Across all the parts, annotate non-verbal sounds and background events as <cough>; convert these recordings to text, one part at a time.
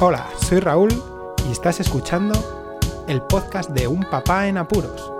Hola, soy Raúl y estás escuchando el podcast de Un Papá en Apuros.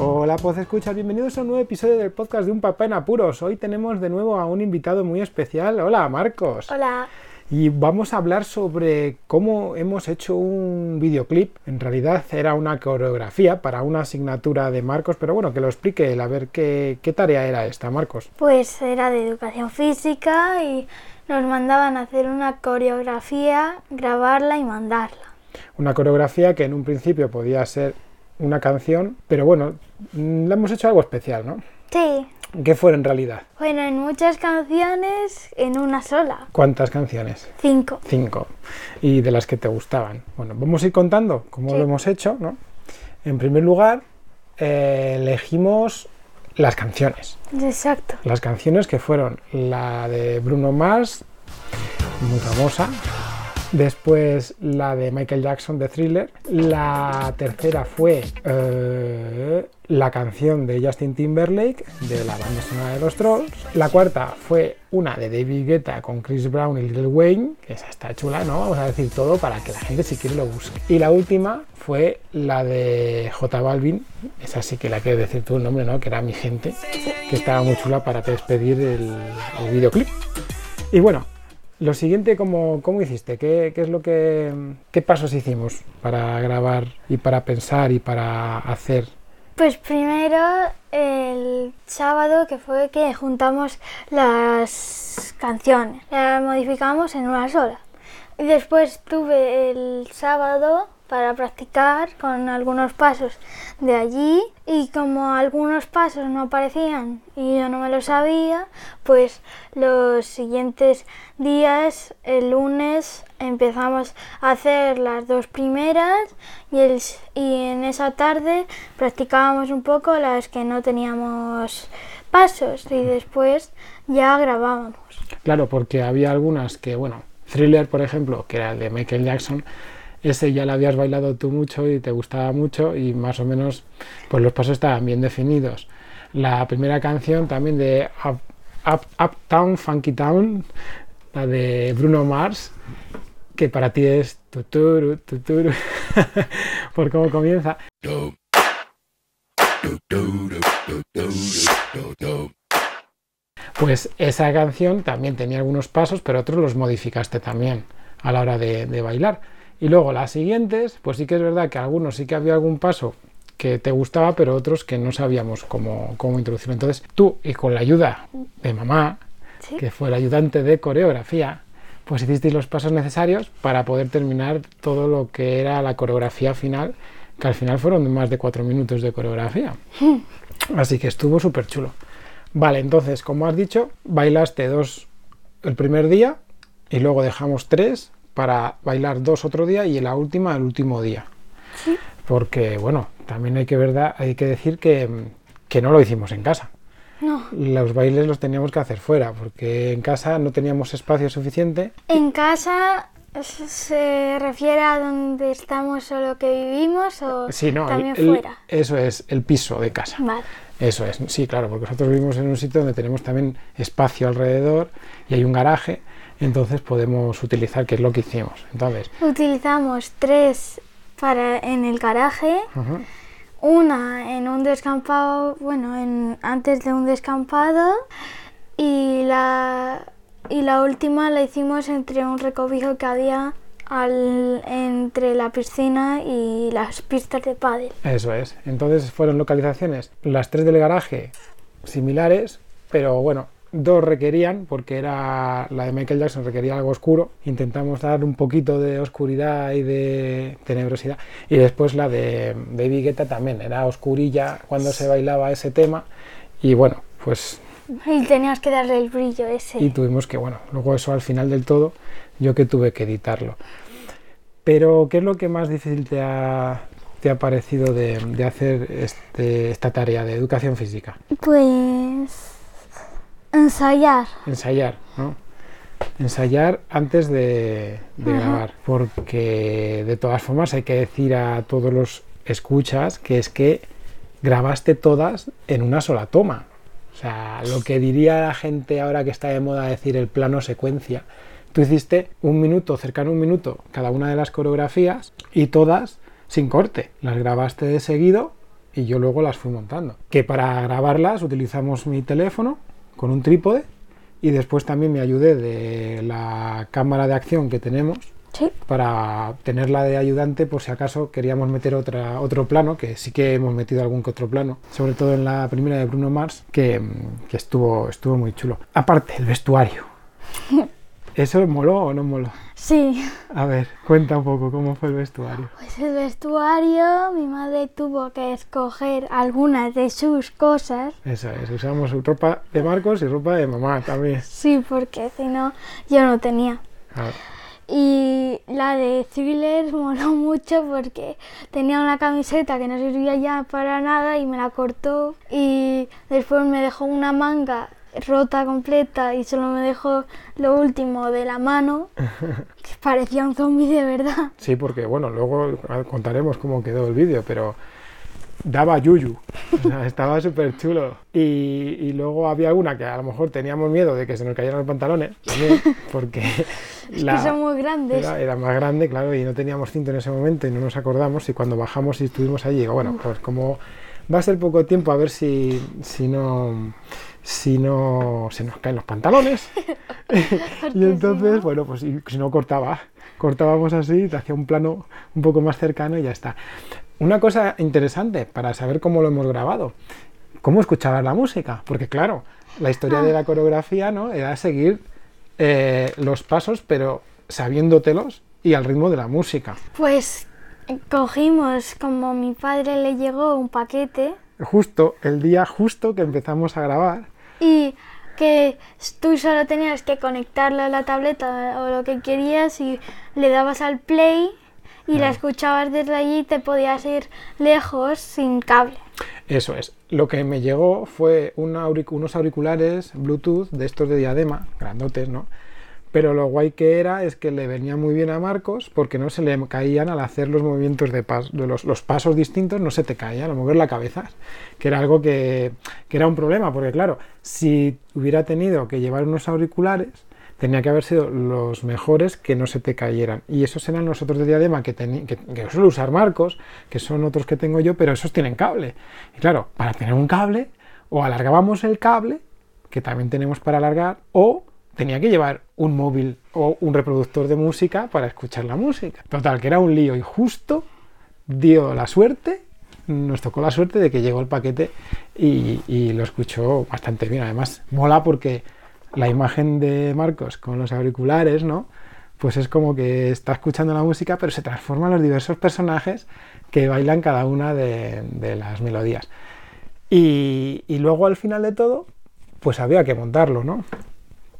Hola, pues escuchas, bienvenidos a un nuevo episodio del podcast de Un Papá en Apuros. Hoy tenemos de nuevo a un invitado muy especial. Hola, Marcos. Hola. Y vamos a hablar sobre cómo hemos hecho un videoclip. En realidad era una coreografía para una asignatura de Marcos, pero bueno, que lo explique él, a ver qué, qué tarea era esta, Marcos. Pues era de educación física y nos mandaban a hacer una coreografía, grabarla y mandarla. Una coreografía que en un principio podía ser una canción, pero bueno, mm, le hemos hecho algo especial, ¿no? Sí. ¿Qué fue en realidad? Bueno, en muchas canciones, en una sola. ¿Cuántas canciones? Cinco. Cinco. Y de las que te gustaban. Bueno, vamos a ir contando cómo Sí. lo hemos hecho, ¿no? En primer lugar, eh, elegimos las canciones. Exacto. Las canciones que fueron la de Bruno Mars, muy famosa. Después la de Michael Jackson de Thriller. La tercera fue eh, la canción de Justin Timberlake de la banda sonora de los Trolls. La cuarta fue una de David Guetta con Chris Brown y Lil Wayne, que esa está chula, ¿no? Vamos a decir todo para que la gente si quiere lo busque. Y la última fue la de J Balvin, esa sí que la quiero decir tú el nombre, ¿no? Que era mi gente, que estaba muy chula para despedir el, videoclip. Y bueno, lo siguiente, ¿cómo, cómo hiciste? ¿Qué, qué es lo que, qué pasos hicimos para grabar y para pensar y para hacer? Pues primero el sábado que fue que juntamos las canciones, las modificamos en una sola. Y después tuve el sábado para practicar con algunos pasos de allí y como algunos pasos no aparecían y yo no me lo sabía, pues los siguientes días, el lunes, empezamos a hacer las dos primeras y, el, y en esa tarde practicábamos un poco las que no teníamos pasos y después ya grabábamos. Claro, porque había algunas que, bueno, Thriller, por ejemplo, que era el de Michael Jackson, ese ya lo habías bailado tú mucho y te gustaba mucho y más o menos pues los pasos estaban bien definidos. La primera canción también de Up, Up- Uptown Funky Town, la de Bruno Mars, que para ti es tuturu, tuturu, <laughs> por cómo comienza. Pues esa canción también tenía algunos pasos, pero otros los modificaste también a la hora de, de bailar. Y luego las siguientes, pues sí que es verdad que algunos sí que había algún paso que te gustaba, pero otros que no sabíamos cómo, cómo introducirlo. Entonces tú, y con la ayuda de mamá, ¿Sí? que fue el ayudante de coreografía, pues hicisteis los pasos necesarios para poder terminar todo lo que era la coreografía final, que al final fueron más de cuatro minutos de coreografía. <laughs> Así que estuvo súper chulo. Vale, entonces, como has dicho, bailaste dos el primer día y luego dejamos tres para bailar dos otro día y en la última el último día. Sí. Porque, bueno, también hay que, verdad, hay que decir que, que no lo hicimos en casa. No. Los bailes los teníamos que hacer fuera, porque en casa no teníamos espacio suficiente. En casa se refiere a donde estamos solo que vivimos o Sí, no, también el- fuera. eso es el piso de casa. Vale. Eso es, sí, claro, porque nosotros vivimos en un sitio donde tenemos también espacio alrededor y hay un garaje, entonces podemos utilizar, que es lo que hicimos. Entonces, Utilizamos tres para en el garaje, ujú, una en un descampado, bueno, en, antes de un descampado y la y la última la hicimos entre un recobijo que había al, entre la piscina y las pistas de pádel. eso es. Entonces fueron localizaciones, las tres del garaje similares, pero bueno, dos requerían, porque era la de Michael Jackson requería algo oscuro, intentamos dar un poquito de oscuridad y de tenebrosidad, y después la de Baby Guetta también, era oscurilla cuando se bailaba ese tema, y bueno, pues Y teníamos que darle el brillo ese. y tuvimos que, bueno, luego eso al final del todo, yo que tuve que editarlo. Pero, ¿qué es lo que más difícil te ha, te ha parecido de, de hacer este- esta tarea de educación física? Pues ensayar. Ensayar, ¿no? Ensayar antes de, grabar, porque de todas formas hay que decir a todos los escuchas que es que grabaste todas en una sola toma. O sea, lo que diría la gente ahora que está de moda decir el plano secuencia. Tú hiciste un minuto, cercano a un minuto, cada una de las coreografías y todas sin corte. Las grabaste de seguido y yo luego las fui montando. Que para grabarlas utilizamos mi teléfono con un trípode y después también me ayudé de la cámara de acción que tenemos Sí. para tenerla de ayudante por si acaso queríamos meter otra, otro plano, que sí que hemos metido algún que otro plano, sobre todo en la primera de Bruno Mars, que, que estuvo, estuvo muy chulo. Aparte, el vestuario. <laughs> ¿Eso moló o no moló? Sí. A ver, cuenta un poco cómo fue el vestuario. Pues el vestuario, mi madre tuvo que escoger algunas de sus cosas. Eso es, usamos ropa de Marcos y ropa de mamá también. Sí, porque si no, yo no tenía. Y la de thriller moló <laughs> mucho porque tenía una camiseta que no servía ya para nada y me la cortó. Y después me dejó una manga rota completa y solo me dejó lo último de la mano, <laughs> que parecía un zombie de verdad. Sí, porque bueno, luego contaremos cómo quedó el vídeo, pero daba yuyu, o sea, <laughs> estaba súper chulo. Y, y luego había alguna que a lo mejor teníamos miedo de que se nos cayeran los pantalones, también, <laughs> porque Es que son muy grandes. era, era más grande, claro, y no teníamos cinto en ese momento y no nos acordamos. Y cuando bajamos y estuvimos allí, digo, bueno, pues como va a ser poco tiempo, a ver si, si no si no se nos caen los pantalones. <laughs> <laughs> y entonces, bueno, pues si no cortaba, cortábamos así, te hacía un plano un poco más cercano y ya está. Una cosa interesante para saber cómo lo hemos grabado, cómo escuchabas la música, porque claro, la historia de la coreografía ¿no? era seguir eh, los pasos, pero sabiéndotelos y al ritmo de la música. Pues cogimos, como mi padre le llegó un paquete Justo el día justo que empezamos a grabar, y que tú solo tenías que conectarlo a la tableta o lo que querías y le dabas al play y la escuchabas desde allí y te podías ir lejos sin cable. Eso es. Lo que me llegó fue auric- unos auriculares Bluetooth de estos de diadema, grandotes, ¿no? Pero lo guay que era es que le venía muy bien a Marcos porque no se le caían al hacer los movimientos de, pas- de los, los pasos distintos, no se te caían al mover la cabeza, que era algo que, que era un problema, porque claro, si hubiera tenido que llevar unos auriculares, tenía que haber sido los mejores que no se te cayeran. Y esos eran los otros de diadema que, que, que suelo usar Marcos, que son otros que tengo yo, pero esos tienen cable. Y claro, para tener un cable, o alargábamos el cable, que también tenemos para alargar, o tenía que llevar un móvil o un reproductor de música para escuchar la música. Total, que era un lío y justo dio la suerte, nos tocó la suerte de que llegó el paquete y, lo escuchó bastante bien. Además, mola porque la imagen de Marcos con los auriculares, ¿no? Pues es como que está escuchando la música, pero se transforman los diversos personajes que bailan cada una de, las melodías. Y luego al final de todo, pues había que montarlo, ¿no?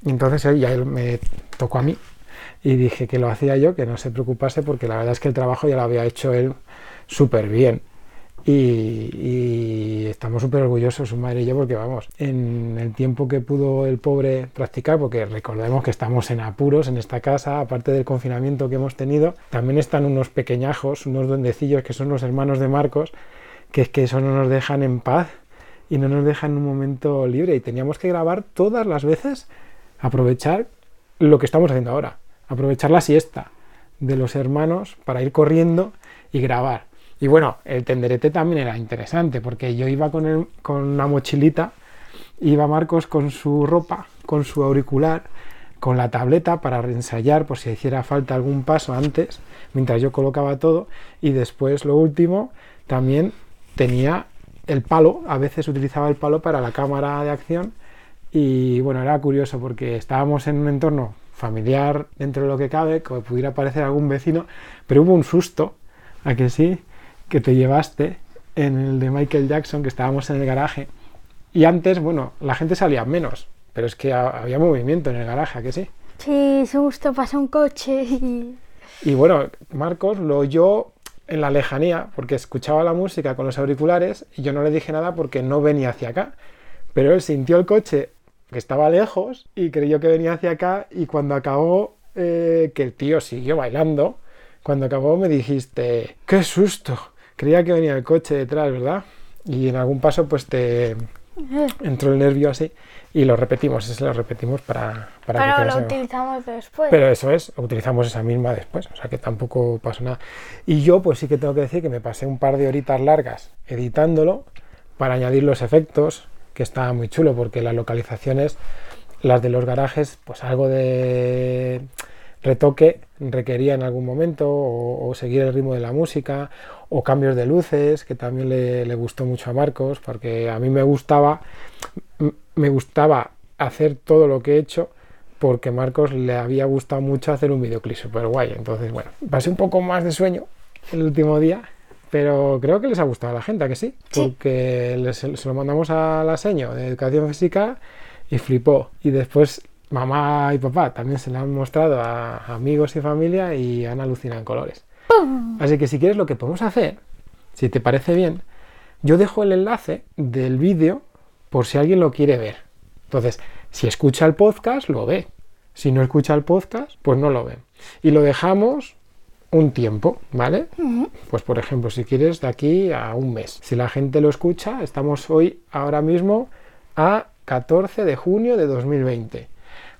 Entonces él ya me tocó a mí y dije que lo hacía yo, que no se preocupase porque la verdad es que el trabajo ya lo había hecho él súper bien. Y, y estamos súper orgullosos, su madre y yo, porque vamos, en el tiempo que pudo el pobre practicar, porque recordemos que estamos en apuros en esta casa, aparte del confinamiento que hemos tenido, también están unos pequeñajos, unos duendecillos que son los hermanos de Marcos, que es que eso no nos dejan en paz y no nos dejan un momento libre. Y teníamos que grabar todas las veces, aprovechar lo que estamos haciendo ahora, aprovechar la siesta de los hermanos para ir corriendo y grabar. Y bueno, el tenderete también era interesante, porque yo iba con, el- con una mochilita, iba Marcos con su ropa, con su auricular, con la tableta para reensayar por si hiciera falta algún paso antes, mientras yo colocaba todo, y después lo último, también tenía el palo, a veces utilizaba el palo para la cámara de acción, y bueno, era curioso porque estábamos en un entorno familiar dentro de lo que cabe, que pudiera parecer algún vecino, pero hubo un susto, a que sí, que te llevaste en el de Michael Jackson, que estábamos en el garaje. Y antes, bueno, la gente salía menos, pero es que ha- había movimiento en el garaje, ¿a que sí? Sí, justo pasó un coche y... Y bueno, Marcos lo oyó en la lejanía, porque escuchaba la música con los auriculares y yo no le dije nada porque no venía hacia acá. Pero él sintió el coche que estaba lejos y creyó que venía hacia acá y cuando acabó, eh, que el tío siguió bailando, cuando acabó me dijiste, ¡qué susto! Creía que venía el coche detrás, ¿verdad? Y en algún paso pues te, entró el nervio así y lo repetimos, ese lo repetimos para, para que Pero quede lo utilizamos después. Pero eso es, utilizamos esa misma después, o sea que tampoco pasó nada. Y yo pues sí que tengo que decir que me pasé un par de horitas largas editándolo para añadir los efectos, que estaba muy chulo porque las localizaciones, las de los garajes, pues algo de retoque requería en algún momento o, seguir el ritmo de la música o cambios de luces que también le, gustó mucho a Marcos porque a mí me gustaba me gustaba hacer todo lo que he hecho porque Marcos le había gustado mucho hacer un videoclip súper guay entonces bueno pasé un poco más de sueño el último día pero creo que les ha gustado a la gente, ¿a que sí? Sí. Porque les- se lo mandamos a la seño de educación física y flipó. Y después mamá y papá también se lo han mostrado a amigos y familia y han alucinado en colores. Así que si quieres lo que podemos hacer, si te parece bien, yo dejo el enlace del vídeo por si alguien lo quiere ver. Entonces, si escucha el podcast, lo ve. Si no escucha el podcast, pues no lo ve. Y lo dejamos un tiempo, ¿vale? Pues por ejemplo, si quieres, de aquí a un mes. Si la gente lo escucha, estamos hoy, ahora mismo, a 14 de junio de 2020.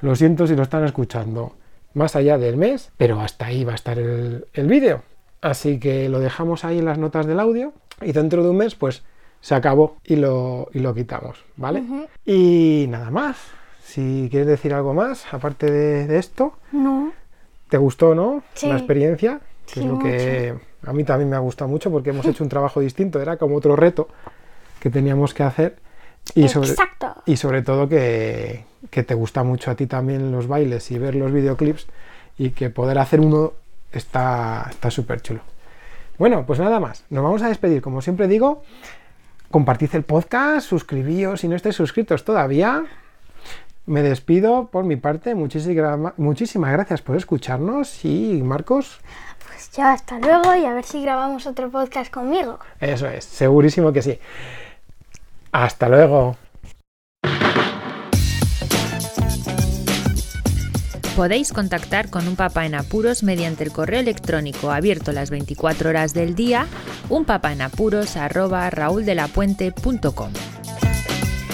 Lo siento si lo están escuchando más allá del mes, pero hasta ahí va a estar el, el vídeo. Así que lo dejamos ahí en las notas del audio y dentro de un mes, pues se acabó y lo, y lo quitamos, ¿vale? Y nada más. Si quieres decir algo más, aparte de, de esto, No. ¿Te gustó, no? Sí. La experiencia, que Sí, es lo que a mí también me ha gustado mucho porque hemos hecho un trabajo distinto, era como otro reto que teníamos que hacer y sobre, Exacto. y sobre todo que, que te gusta mucho a ti también los bailes y ver los videoclips y que poder hacer uno está está súper chulo. Bueno, pues nada más. Nos vamos a despedir. Como siempre digo, compartid el podcast, suscribíos si no estáis suscritos todavía. Me despido por mi parte. Muchísimas, muchísimas gracias por escucharnos y Marcos, Pues ya hasta luego y a ver si grabamos otro podcast conmigo. eso es, segurísimo que sí. Hasta luego. Podéis contactar con un papá en apuros mediante el correo electrónico abierto las 24 horas del día, unpapaenapuros@rauldelapuente.com.